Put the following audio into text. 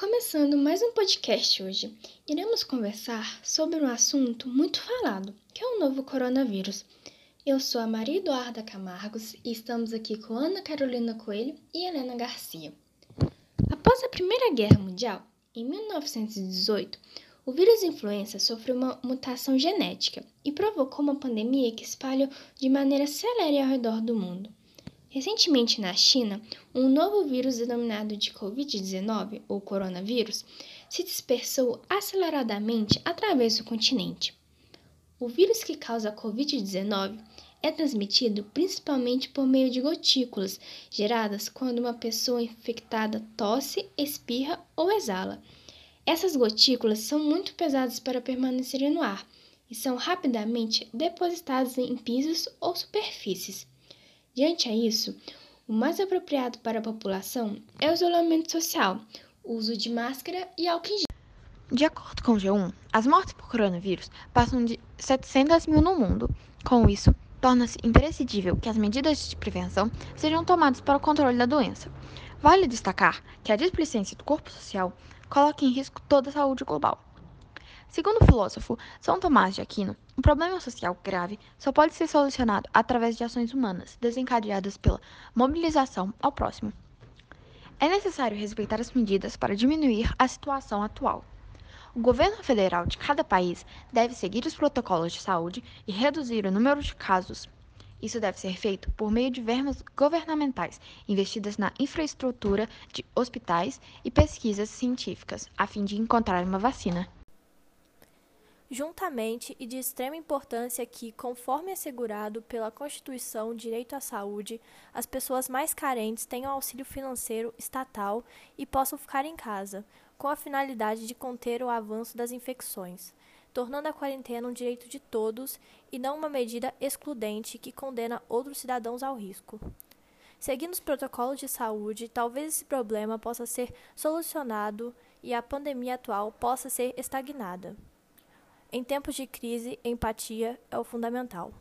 começando mais um podcast hoje. Iremos conversar sobre um assunto muito falado, que é o novo coronavírus. Eu sou a Maria Eduarda Camargos e estamos aqui com Ana Carolina Coelho e Helena Garcia. Após a Primeira Guerra Mundial, em 1918, o vírus influenza sofreu uma mutação genética e provocou uma pandemia que espalhou de maneira celere ao redor do mundo. Recentemente, na China, um novo vírus denominado de Covid-19, ou coronavírus, se dispersou aceleradamente através do continente. O vírus que causa a Covid-19 é transmitido principalmente por meio de gotículas geradas quando uma pessoa infectada tosse, espirra ou exala. Essas gotículas são muito pesadas para permanecerem no ar e são rapidamente depositadas em pisos ou superfícies. Diante a isso, o mais apropriado para a população é o isolamento social, uso de máscara e álcool em gel. De acordo com o G1, as mortes por coronavírus passam de 700 mil no mundo. Com isso, torna-se imprescindível que as medidas de prevenção sejam tomadas para o controle da doença. Vale destacar que a displicência do corpo social coloca em risco toda a saúde global. Segundo o filósofo São Tomás de Aquino, um problema social grave só pode ser solucionado através de ações humanas desencadeadas pela mobilização ao próximo. É necessário respeitar as medidas para diminuir a situação atual. O governo federal de cada país deve seguir os protocolos de saúde e reduzir o número de casos. Isso deve ser feito por meio de verbas governamentais investidas na infraestrutura de hospitais e pesquisas científicas, a fim de encontrar uma vacina juntamente e de extrema importância que, conforme assegurado pela Constituição Direito à Saúde, as pessoas mais carentes tenham auxílio financeiro estatal e possam ficar em casa, com a finalidade de conter o avanço das infecções, tornando a quarentena um direito de todos e não uma medida excludente que condena outros cidadãos ao risco. Seguindo os protocolos de saúde, talvez esse problema possa ser solucionado e a pandemia atual possa ser estagnada. Em tempos de crise, empatia é o fundamental.